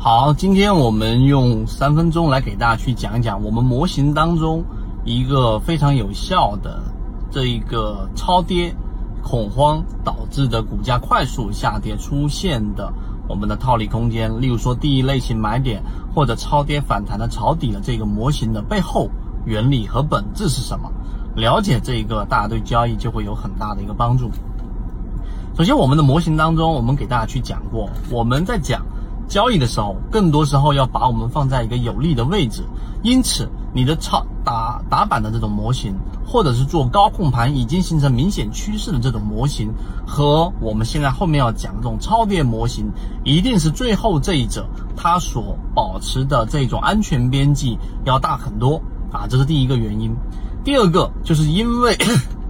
好，今天我们用三分钟来给大家去讲一讲我们模型当中一个非常有效的这一个超跌恐慌导致的股价快速下跌出现的我们的套利空间，例如说第一类型买点或者超跌反弹的抄底的这个模型的背后原理和本质是什么？了解这一个，大家对交易就会有很大的一个帮助。首先，我们的模型当中，我们给大家去讲过，我们在讲。交易的时候，更多时候要把我们放在一个有利的位置，因此你的超打打板的这种模型，或者是做高控盘已经形成明显趋势的这种模型，和我们现在后面要讲的这种超跌模型，一定是最后这一者它所保持的这种安全边际要大很多啊，这是第一个原因。第二个就是因为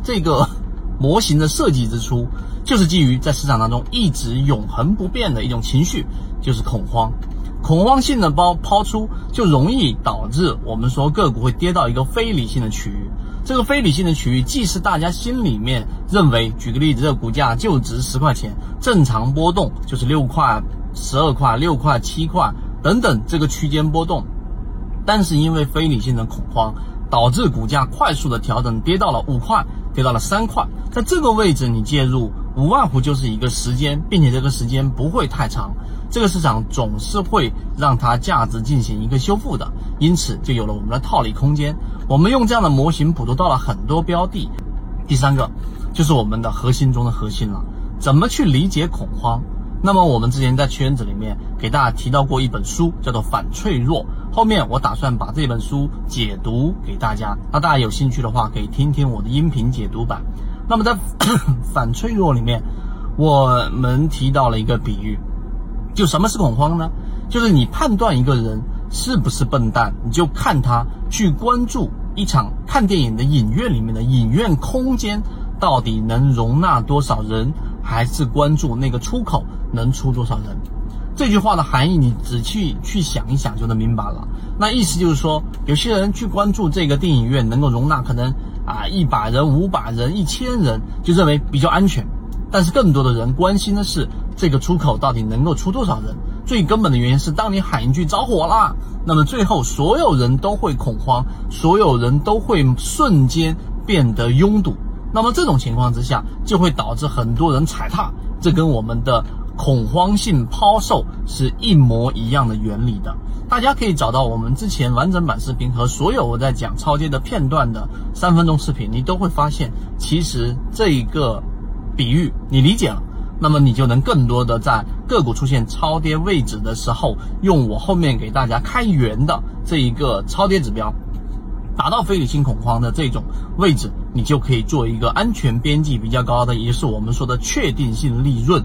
这个。模型的设计之初，就是基于在市场当中一直永恒不变的一种情绪，就是恐慌。恐慌性的包抛出，就容易导致我们说个股会跌到一个非理性的区域。这个非理性的区域，既是大家心里面认为，举个例子，这个股价就值十块钱，正常波动就是六块、十二块、六块、七块等等这个区间波动，但是因为非理性的恐慌。导致股价快速的调整，跌到了五块，跌到了三块，在这个位置你介入，无外乎就是一个时间，并且这个时间不会太长，这个市场总是会让它价值进行一个修复的，因此就有了我们的套利空间。我们用这样的模型捕捉到了很多标的。第三个就是我们的核心中的核心了，怎么去理解恐慌？那么我们之前在圈子里面给大家提到过一本书，叫做《反脆弱》。后面我打算把这本书解读给大家，那大家有兴趣的话，可以听听我的音频解读版。那么在 《反脆弱》里面，我们提到了一个比喻，就什么是恐慌呢？就是你判断一个人是不是笨蛋，你就看他去关注一场看电影的影院里面的影院空间到底能容纳多少人，还是关注那个出口。能出多少人？这句话的含义，你仔细去想一想就能明白了。那意思就是说，有些人去关注这个电影院能够容纳可能啊一百人、五百人、一千人，就认为比较安全。但是更多的人关心的是这个出口到底能够出多少人。最根本的原因是，当你喊一句着火了，那么最后所有人都会恐慌，所有人都会瞬间变得拥堵。那么这种情况之下，就会导致很多人踩踏。这跟我们的。恐慌性抛售是一模一样的原理的，大家可以找到我们之前完整版视频和所有我在讲超跌的片段的三分钟视频，你都会发现，其实这一个比喻你理解了，那么你就能更多的在个股出现超跌位置的时候，用我后面给大家开源的这一个超跌指标，达到非理性恐慌的这种位置，你就可以做一个安全边际比较高的，也就是我们说的确定性利润。